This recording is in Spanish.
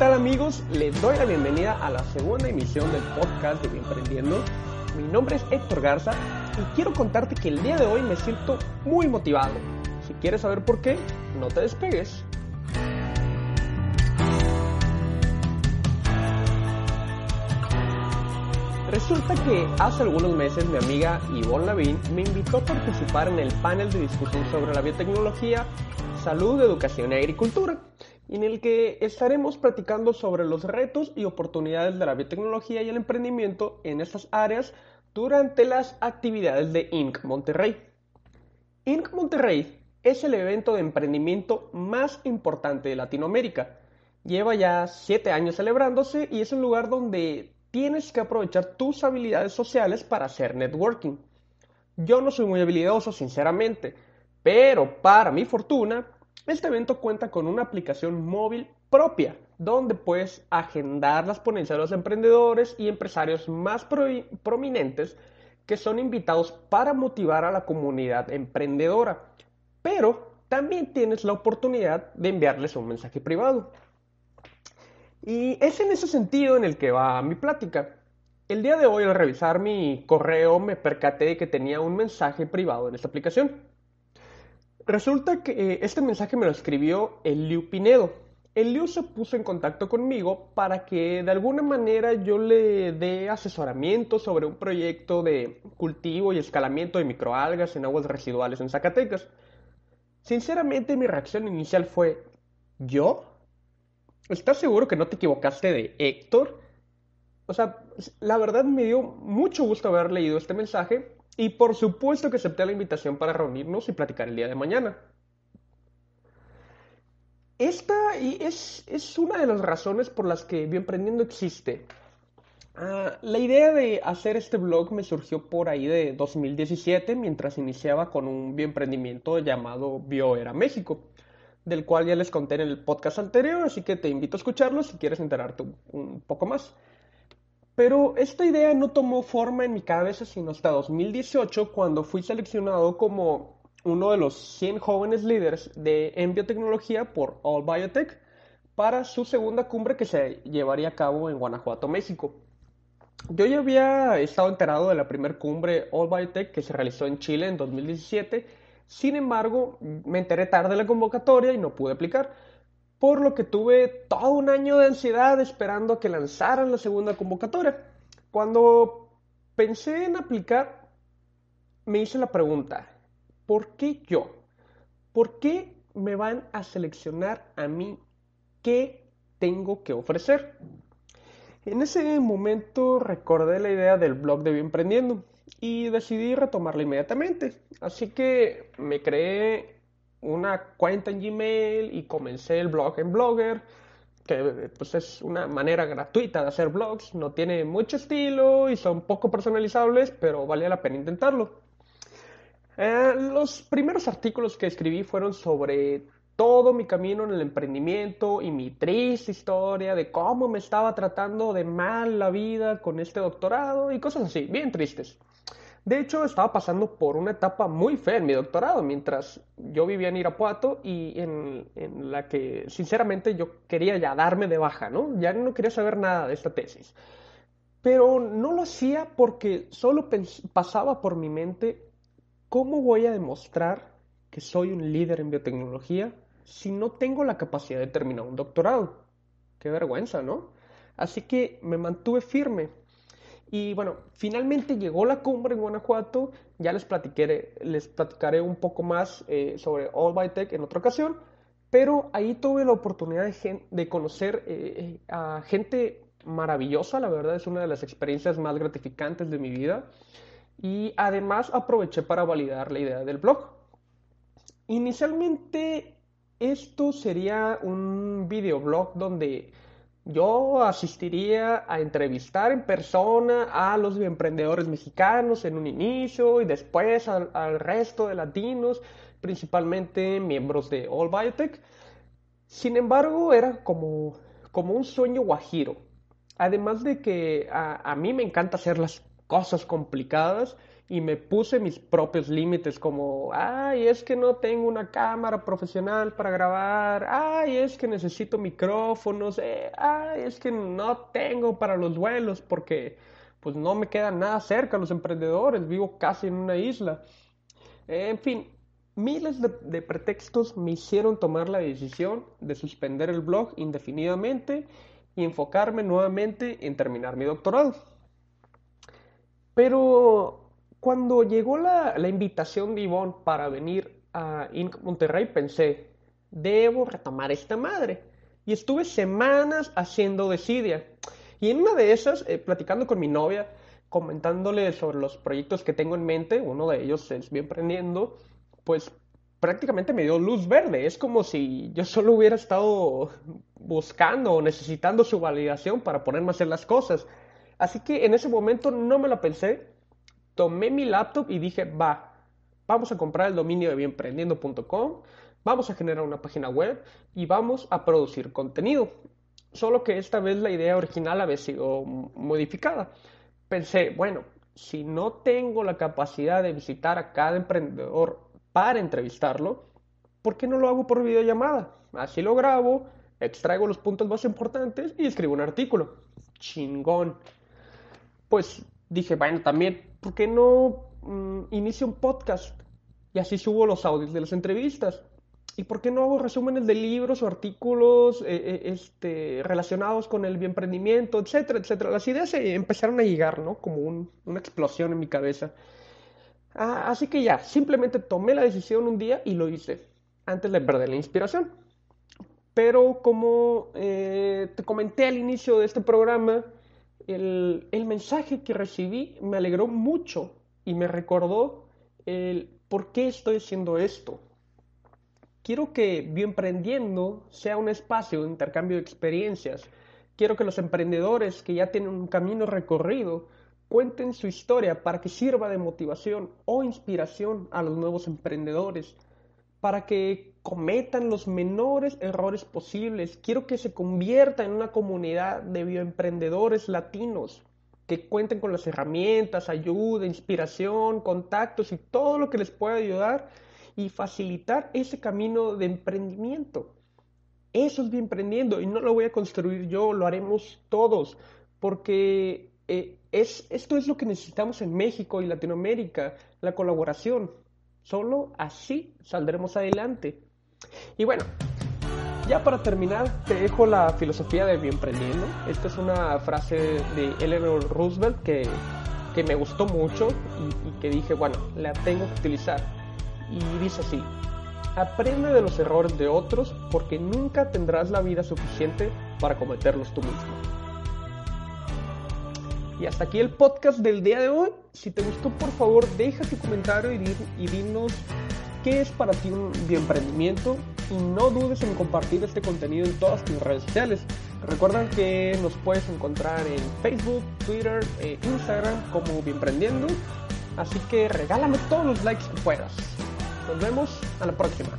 tal amigos? Les doy la bienvenida a la segunda emisión del podcast de Emprendiendo. Mi nombre es Héctor Garza y quiero contarte que el día de hoy me siento muy motivado. Si quieres saber por qué, no te despegues. Resulta que hace algunos meses mi amiga Yvonne Lavín me invitó a participar en el panel de discusión sobre la biotecnología, salud, educación y agricultura, en el que estaremos platicando sobre los retos y oportunidades de la biotecnología y el emprendimiento en estas áreas durante las actividades de Inc. Monterrey. Inc. Monterrey es el evento de emprendimiento más importante de Latinoamérica. Lleva ya 7 años celebrándose y es un lugar donde tienes que aprovechar tus habilidades sociales para hacer networking. Yo no soy muy habilidoso, sinceramente, pero para mi fortuna, este evento cuenta con una aplicación móvil propia, donde puedes agendar las ponencias de los emprendedores y empresarios más prominentes que son invitados para motivar a la comunidad emprendedora. Pero también tienes la oportunidad de enviarles un mensaje privado. Y es en ese sentido en el que va mi plática. El día de hoy al revisar mi correo me percaté de que tenía un mensaje privado en esta aplicación. Resulta que eh, este mensaje me lo escribió Eliu Pinedo. Eliu se puso en contacto conmigo para que de alguna manera yo le dé asesoramiento sobre un proyecto de cultivo y escalamiento de microalgas en aguas residuales en Zacatecas. Sinceramente mi reacción inicial fue, ¿yo? ¿Estás seguro que no te equivocaste de Héctor? O sea, la verdad me dio mucho gusto haber leído este mensaje y por supuesto que acepté la invitación para reunirnos y platicar el día de mañana. Esta es, es una de las razones por las que Bioemprendiendo existe. Uh, la idea de hacer este blog me surgió por ahí de 2017 mientras iniciaba con un bioemprendimiento llamado Bioera México del cual ya les conté en el podcast anterior, así que te invito a escucharlo si quieres enterarte un, poco más. Pero esta idea no tomó forma en mi cabeza sino hasta 2018, cuando fui seleccionado como uno de los 100 jóvenes líderes de en biotecnología por All Biotech para su segunda cumbre que se llevaría a cabo en Guanajuato, México. Yo ya había estado enterado de la primera cumbre All Biotech que se realizó en Chile en 2017 sin embargo, me enteré tarde de la convocatoria y no pude aplicar, por lo que tuve todo un año de ansiedad esperando a que lanzaran la segunda convocatoria. Cuando pensé en aplicar, me hice la pregunta, ¿por qué yo? ¿Por qué me van a seleccionar a mí? ¿Qué tengo que ofrecer? En ese momento recordé la idea del blog de Bienprendiendo y decidí retomarla inmediatamente. Así que me creé una cuenta en Gmail y comencé el blog en Blogger, que pues es una manera gratuita de hacer blogs, no tiene mucho estilo y son poco personalizables, pero vale la pena intentarlo. Eh, los primeros artículos que escribí fueron sobre todo mi camino en el emprendimiento y mi triste historia de cómo me estaba tratando de mal la vida con este doctorado y cosas así, bien tristes. De hecho, estaba pasando por una etapa muy fea en mi doctorado, mientras yo vivía en Irapuato y en, la que, sinceramente, yo quería ya darme de baja, ¿no? Ya no quería saber nada de esta tesis. Pero no lo hacía porque solo pasaba por mi mente cómo voy a demostrar que soy un líder en biotecnología si no tengo la capacidad de terminar un doctorado. Qué vergüenza, ¿no? Así que me mantuve firme y bueno, finalmente llegó la cumbre en Guanajuato. Ya les platicaré, les platicaré un poco más eh, sobre All by Tech en otra ocasión. Pero ahí tuve la oportunidad de, conocer eh, eh, a gente maravillosa. La verdad es una de las experiencias más gratificantes de mi vida. Y además aproveché para validar la idea del blog. Inicialmente esto sería un videoblog donde yo asistiría a entrevistar en persona a los emprendedores mexicanos en un inicio y después al, resto de latinos, principalmente miembros de All Biotech. Sin embargo, era como, como un sueño guajiro. Además de que a, mí me encanta hacer las cosas complicadas y me puse mis propios límites como, ay, es que no tengo una cámara profesional para grabar, ay, es que necesito micrófonos, eh, ay, es que no tengo para los vuelos porque pues no me queda nada cerca los emprendedores, vivo casi en una isla. en fin, miles de, de pretextos me hicieron tomar la decisión de suspender el blog indefinidamente y enfocarme nuevamente en terminar mi doctorado. Pero cuando llegó la, invitación de Ivonne para venir a Inc. Monterrey, pensé, debo retomar esta madre. Y estuve semanas haciendo desidia. Y en una de esas, eh, platicando con mi novia, comentándole sobre los proyectos que tengo en mente, uno de ellos es Bien Prendiendo, pues prácticamente me dio luz verde. Es como si yo solo hubiera estado buscando o necesitando su validación para ponerme a hacer las cosas. Así que en ese momento no me la pensé, tomé mi laptop y dije, va, vamos a comprar el dominio de bienprendiendo.com, vamos a generar una página web y vamos a producir contenido. Solo que esta vez la idea original había sido modificada. Pensé, bueno, si no tengo la capacidad de visitar a cada emprendedor para entrevistarlo, ¿por qué no lo hago por videollamada? Así lo grabo, extraigo los puntos más importantes y escribo un artículo. Chingón. Pues dije, bueno, también, ¿por qué no mm, inicio un podcast? Y así subo los audios de las entrevistas. ¿Y por qué no hago resúmenes de libros o artículos eh, eh, este, relacionados con el bioemprendimiento, etcétera, etcétera? Las ideas empezaron a llegar, ¿no? Como una explosión en mi cabeza. Ah, así que ya, simplemente tomé la decisión un día y lo hice, antes de perder la inspiración. Pero como eh, te comenté al inicio de este programa, el, mensaje que recibí me alegró mucho y me recordó el por qué estoy haciendo esto. Quiero que Bioemprendiendo sea un espacio de intercambio de experiencias. Quiero que los emprendedores que ya tienen un camino recorrido cuenten su historia para que sirva de motivación o inspiración a los nuevos emprendedores para que cometan los menores errores posibles. Quiero que se convierta en una comunidad de bioemprendedores latinos que cuenten con las herramientas, ayuda, inspiración, contactos y todo lo que les pueda ayudar y facilitar ese camino de emprendimiento. Eso es emprendiendo y no lo voy a construir yo, lo haremos todos, porque eh, es, esto es lo que necesitamos en México y Latinoamérica, la colaboración. Solo así saldremos adelante. Y bueno, ya para terminar, te dejo la filosofía de Bienprendiendo. Esta es una frase de Eleanor Roosevelt que, que me gustó mucho y, y que dije, bueno, la tengo que utilizar. Y dice así, aprende de los errores de otros porque nunca tendrás la vida suficiente para cometerlos tú mismo. Y hasta aquí el podcast del día de hoy. Si te gustó, por favor, deja tu comentario y, dinos qué es para ti un bioemprendimiento y no dudes en compartir este contenido en todas tus redes sociales. Recuerda que nos puedes encontrar en Facebook, Twitter e Instagram como Bienprendiendo. Así que regálame todos los likes que puedas. Nos vemos a la próxima.